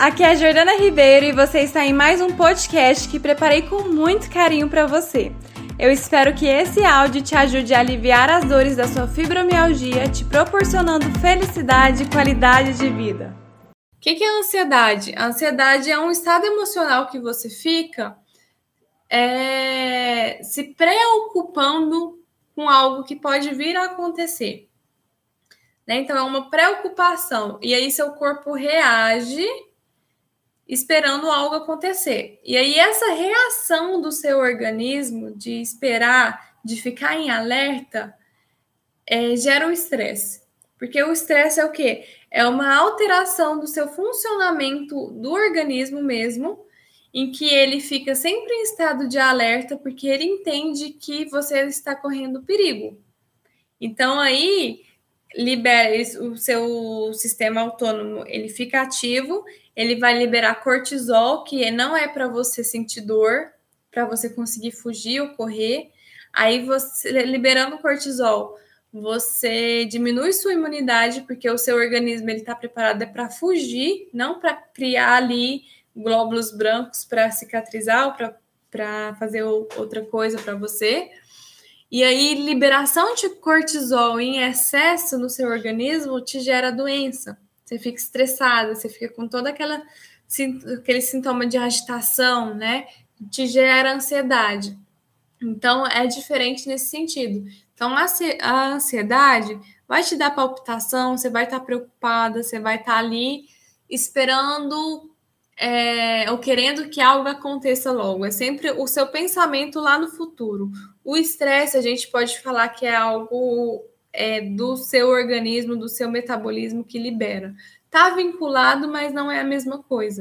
aqui é a Jordana Ribeiro e você está em mais um podcast que preparei com muito carinho para você. Eu espero que esse áudio te ajude a aliviar as dores da sua fibromialgia, te proporcionando felicidade e qualidade de vida. O que, que é ansiedade? A ansiedade é um estado emocional que você fica é, se preocupando com algo que pode vir a acontecer. Né? Então, é uma preocupação. E aí, seu corpo reage esperando algo acontecer. E aí, essa reação do seu organismo de esperar, de ficar em alerta, é, gera o um estresse. Porque o estresse é o quê? É uma alteração do seu funcionamento do organismo mesmo, em que ele fica sempre em estado de alerta, porque ele entende que você está correndo perigo. Então, aí libera o seu sistema autônomo, ele fica ativo, ele vai liberar cortisol, que não é para você sentir dor, para você conseguir fugir ou correr. Aí você liberando cortisol, você diminui sua imunidade, porque o seu organismo ele está preparado é para fugir, não para criar ali glóbulos brancos para cicatrizar ou para fazer outra coisa para você. E aí, liberação de cortisol em excesso no seu organismo te gera doença. Você fica estressada, você fica com toda aquela aquele sintoma de agitação, né? Te gera ansiedade. Então, é diferente nesse sentido. Então, a ansiedade vai te dar palpitação, você vai estar preocupada, você vai estar ali esperando é, ou querendo que algo aconteça logo. É sempre o seu pensamento lá no futuro. O estresse, a gente pode falar que é algo é, do seu organismo, do seu metabolismo que libera. Tá vinculado, mas não é a mesma coisa.